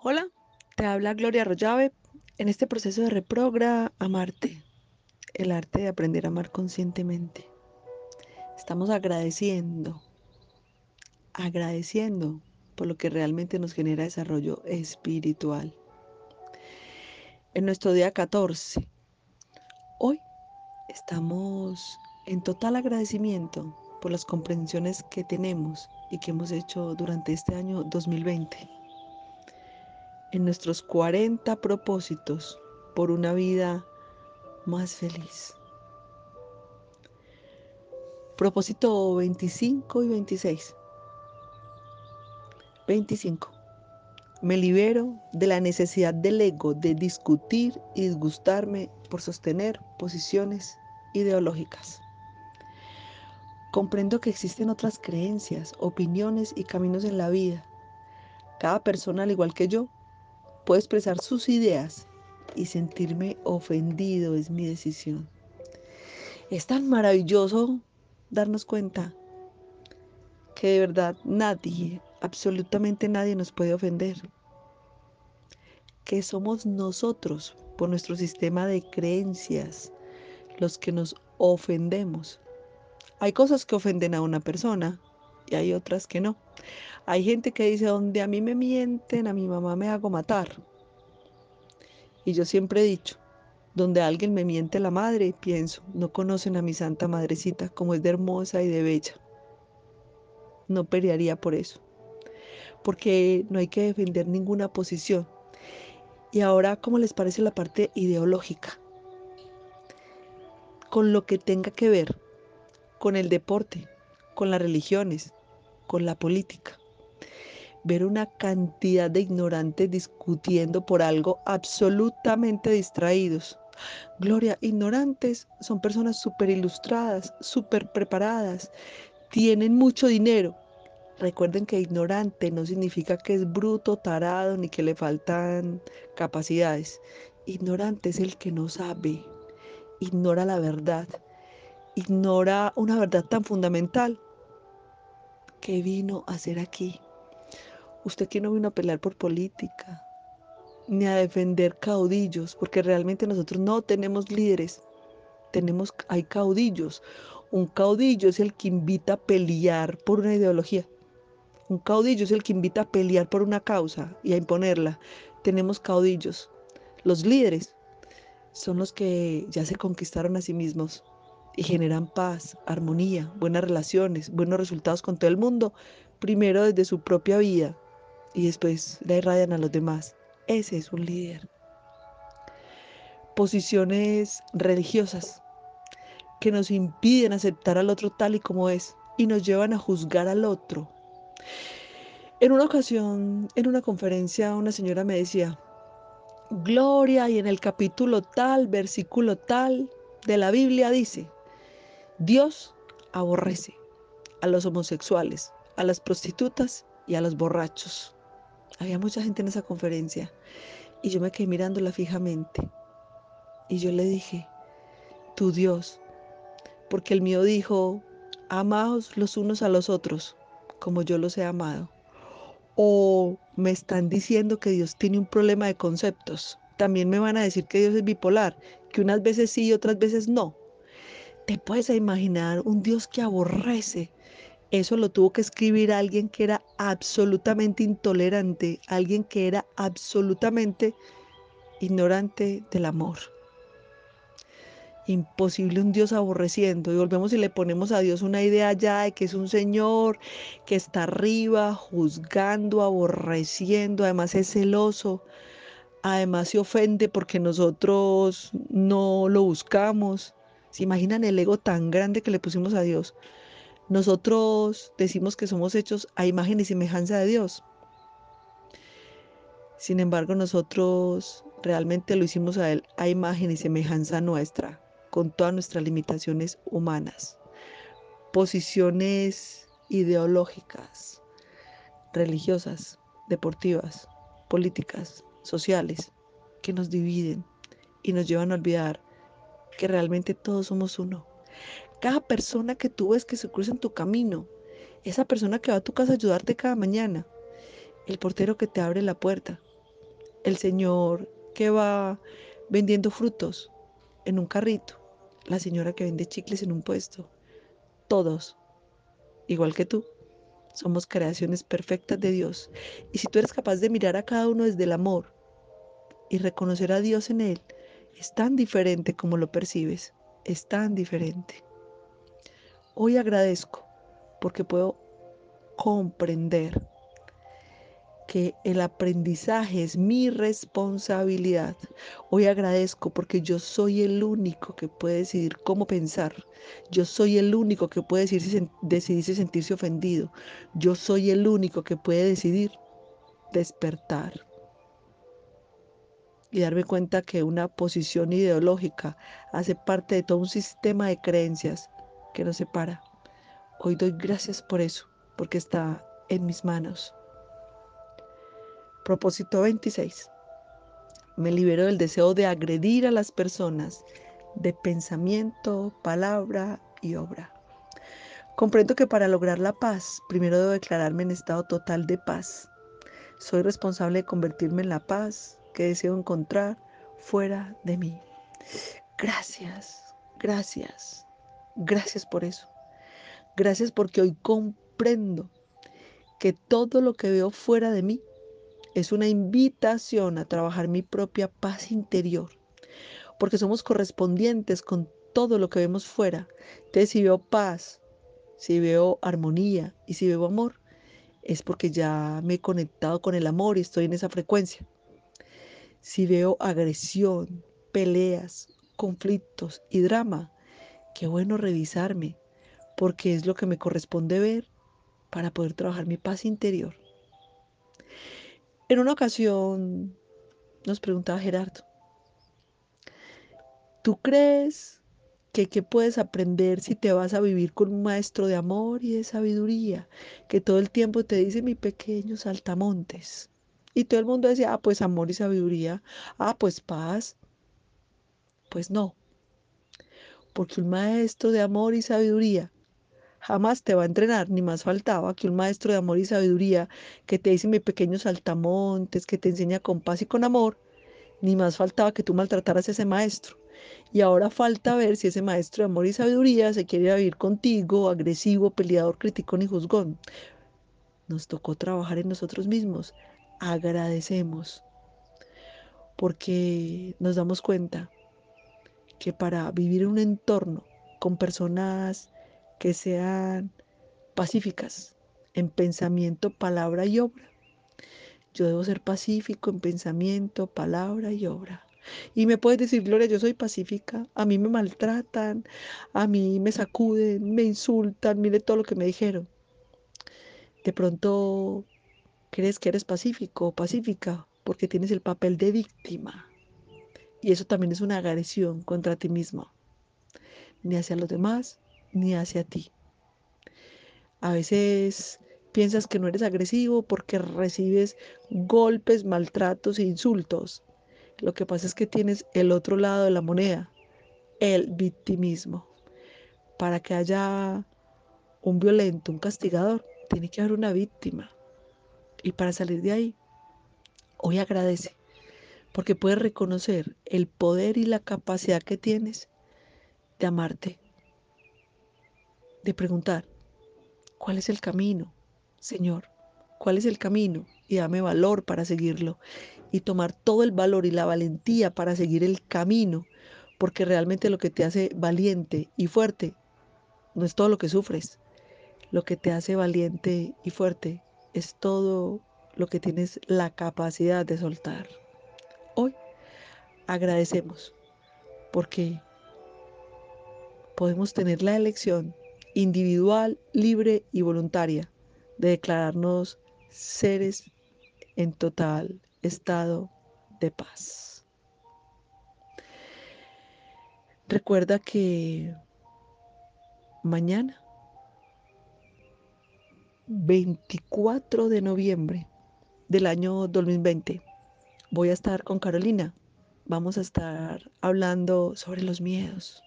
Hola, te habla Gloria Arroyave en este proceso de reprogra Amarte, el arte de aprender a amar conscientemente. Estamos agradeciendo, agradeciendo por lo que realmente nos genera desarrollo espiritual. En nuestro día 14, hoy estamos en total agradecimiento por las comprensiones que tenemos y que hemos hecho durante este año 2020 en nuestros 40 propósitos por una vida más feliz. Propósito 25 y 26. 25. Me libero de la necesidad del ego de discutir y disgustarme por sostener posiciones ideológicas. Comprendo que existen otras creencias, opiniones y caminos en la vida. Cada persona, al igual que yo, Puedo expresar sus ideas y sentirme ofendido es mi decisión. Es tan maravilloso darnos cuenta que de verdad nadie, absolutamente nadie nos puede ofender. Que somos nosotros, por nuestro sistema de creencias, los que nos ofendemos. Hay cosas que ofenden a una persona y hay otras que no. Hay gente que dice, donde a mí me mienten, a mi mamá me hago matar. Y yo siempre he dicho, donde alguien me miente la madre, pienso, no conocen a mi santa madrecita como es de hermosa y de bella. No pelearía por eso, porque no hay que defender ninguna posición. Y ahora, ¿cómo les parece la parte ideológica? Con lo que tenga que ver con el deporte, con las religiones, con la política ver una cantidad de ignorantes discutiendo por algo absolutamente distraídos. Gloria, ignorantes son personas súper ilustradas, súper preparadas, tienen mucho dinero. Recuerden que ignorante no significa que es bruto, tarado, ni que le faltan capacidades. Ignorante es el que no sabe, ignora la verdad, ignora una verdad tan fundamental que vino a ser aquí. Usted aquí no vino a pelear por política, ni a defender caudillos, porque realmente nosotros no tenemos líderes, tenemos, hay caudillos. Un caudillo es el que invita a pelear por una ideología. Un caudillo es el que invita a pelear por una causa y a imponerla. Tenemos caudillos. Los líderes son los que ya se conquistaron a sí mismos y generan paz, armonía, buenas relaciones, buenos resultados con todo el mundo, primero desde su propia vida y después la irradian a los demás. Ese es un líder. Posiciones religiosas que nos impiden aceptar al otro tal y como es y nos llevan a juzgar al otro. En una ocasión, en una conferencia, una señora me decía, Gloria, y en el capítulo tal, versículo tal de la Biblia dice, Dios aborrece a los homosexuales, a las prostitutas y a los borrachos. Había mucha gente en esa conferencia y yo me quedé mirándola fijamente. Y yo le dije, tu Dios, porque el mío dijo, amaos los unos a los otros, como yo los he amado. O me están diciendo que Dios tiene un problema de conceptos. También me van a decir que Dios es bipolar, que unas veces sí y otras veces no. ¿Te puedes imaginar un Dios que aborrece eso lo tuvo que escribir alguien que era absolutamente intolerante, alguien que era absolutamente ignorante del amor. Imposible un Dios aborreciendo. Y volvemos y le ponemos a Dios una idea ya de que es un Señor que está arriba, juzgando, aborreciendo, además es celoso, además se ofende porque nosotros no lo buscamos. ¿Se imaginan el ego tan grande que le pusimos a Dios? Nosotros decimos que somos hechos a imagen y semejanza de Dios. Sin embargo, nosotros realmente lo hicimos a Él a imagen y semejanza nuestra, con todas nuestras limitaciones humanas, posiciones ideológicas, religiosas, deportivas, políticas, sociales, que nos dividen y nos llevan a olvidar que realmente todos somos uno, cada persona que tú ves que se cruza en tu camino, esa persona que va a tu casa a ayudarte cada mañana, el portero que te abre la puerta, el señor que va vendiendo frutos en un carrito, la señora que vende chicles en un puesto, todos, igual que tú, somos creaciones perfectas de Dios. Y si tú eres capaz de mirar a cada uno desde el amor y reconocer a Dios en él, es tan diferente como lo percibes, es tan diferente. Hoy agradezco porque puedo comprender que el aprendizaje es mi responsabilidad. Hoy agradezco porque yo soy el único que puede decidir cómo pensar. Yo soy el único que puede decidir, decidir sentirse ofendido. Yo soy el único que puede decidir despertar. Y darme cuenta que una posición ideológica hace parte de todo un sistema de creencias que nos separa. Hoy doy gracias por eso, porque está en mis manos. Propósito 26. Me libero del deseo de agredir a las personas de pensamiento, palabra y obra. Comprendo que para lograr la paz, primero debo declararme en estado total de paz. Soy responsable de convertirme en la paz que deseo encontrar fuera de mí. Gracias, gracias, gracias por eso. Gracias porque hoy comprendo que todo lo que veo fuera de mí es una invitación a trabajar mi propia paz interior, porque somos correspondientes con todo lo que vemos fuera. Entonces, si veo paz, si veo armonía y si veo amor, es porque ya me he conectado con el amor y estoy en esa frecuencia. Si veo agresión, peleas, conflictos y drama, qué bueno revisarme, porque es lo que me corresponde ver para poder trabajar mi paz interior. En una ocasión nos preguntaba Gerardo, ¿tú crees que qué puedes aprender si te vas a vivir con un maestro de amor y de sabiduría que todo el tiempo te dice mi pequeño saltamontes? Y todo el mundo decía, ah, pues amor y sabiduría, ah, pues paz. Pues no, porque un maestro de amor y sabiduría jamás te va a entrenar, ni más faltaba que un maestro de amor y sabiduría que te dice mi pequeños saltamontes, que te enseña con paz y con amor, ni más faltaba que tú maltrataras a ese maestro. Y ahora falta ver si ese maestro de amor y sabiduría se quiere vivir contigo, agresivo, peleador, criticón y juzgón. Nos tocó trabajar en nosotros mismos. Agradecemos porque nos damos cuenta que para vivir en un entorno con personas que sean pacíficas en pensamiento, palabra y obra. Yo debo ser pacífico en pensamiento, palabra y obra. Y me puedes decir, Gloria, yo soy pacífica, a mí me maltratan, a mí me sacuden, me insultan, mire todo lo que me dijeron. De pronto crees que eres pacífico o pacífica porque tienes el papel de víctima. Y eso también es una agresión contra ti mismo, ni hacia los demás, ni hacia ti. A veces piensas que no eres agresivo porque recibes golpes, maltratos e insultos. Lo que pasa es que tienes el otro lado de la moneda, el victimismo. Para que haya un violento, un castigador, tiene que haber una víctima. Y para salir de ahí, hoy agradece, porque puedes reconocer el poder y la capacidad que tienes de amarte, de preguntar, ¿cuál es el camino, Señor? ¿Cuál es el camino? Y dame valor para seguirlo. Y tomar todo el valor y la valentía para seguir el camino, porque realmente lo que te hace valiente y fuerte no es todo lo que sufres. Lo que te hace valiente y fuerte es todo lo que tienes la capacidad de soltar. Hoy agradecemos porque podemos tener la elección individual, libre y voluntaria de declararnos seres en total estado de paz. Recuerda que mañana, 24 de noviembre del año 2020, voy a estar con Carolina. Vamos a estar hablando sobre los miedos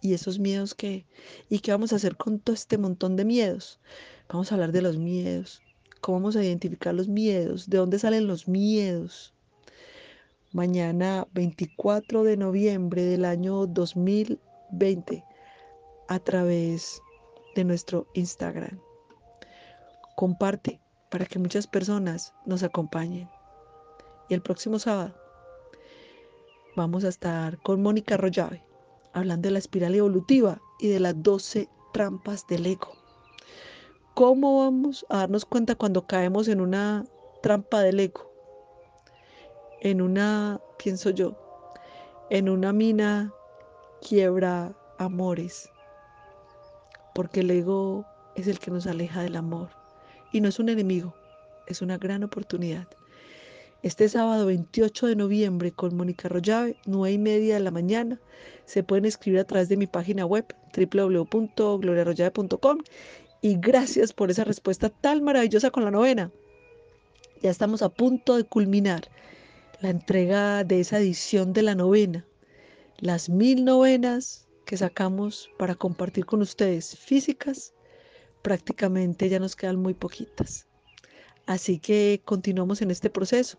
y esos miedos que, y qué vamos a hacer con todo este montón de miedos. Vamos a hablar de los miedos, cómo vamos a identificar los miedos, de dónde salen los miedos, mañana 24 de noviembre del año 2020 a través de nuestro Instagram. Comparte para que muchas personas nos acompañen. Y el próximo sábado vamos a estar con Mónica Rollave hablando de la espiral evolutiva y de las 12 trampas del ego. ¿Cómo vamos a darnos cuenta cuando caemos en una trampa del ego? En una, pienso yo, en una mina quiebra amores. Porque el ego es el que nos aleja del amor. Y no es un enemigo, es una gran oportunidad. Este sábado 28 de noviembre con Mónica Rollave, 9 y media de la mañana. Se pueden escribir a través de mi página web www.gloriarrollave.com y gracias por esa respuesta tan maravillosa con la novena. Ya estamos a punto de culminar la entrega de esa edición de la novena. Las mil novenas que sacamos para compartir con ustedes físicas, prácticamente ya nos quedan muy poquitas. Así que continuamos en este proceso.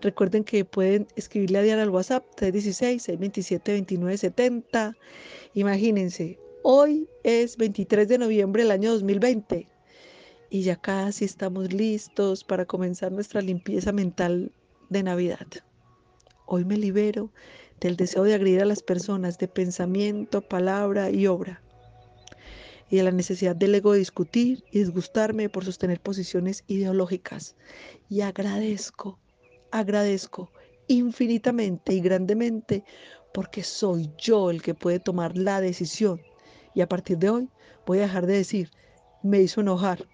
Recuerden que pueden escribirle a Diana al WhatsApp 316-627-2970. Imagínense, hoy es 23 de noviembre del año 2020 y ya casi estamos listos para comenzar nuestra limpieza mental de Navidad. Hoy me libero del deseo de agredir a las personas de pensamiento, palabra y obra y de la necesidad del ego de discutir y disgustarme por sostener posiciones ideológicas. Y agradezco, agradezco infinitamente y grandemente porque soy yo el que puede tomar la decisión. Y a partir de hoy voy a dejar de decir, me hizo enojar,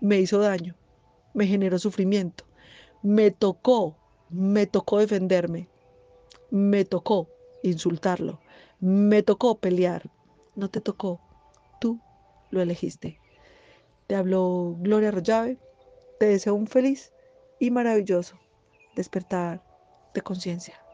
me hizo daño, me generó sufrimiento, me tocó, me tocó defenderme, me tocó insultarlo, me tocó pelear, no te tocó, lo elegiste. Te hablo Gloria Rollave, te deseo un feliz y maravilloso despertar de conciencia.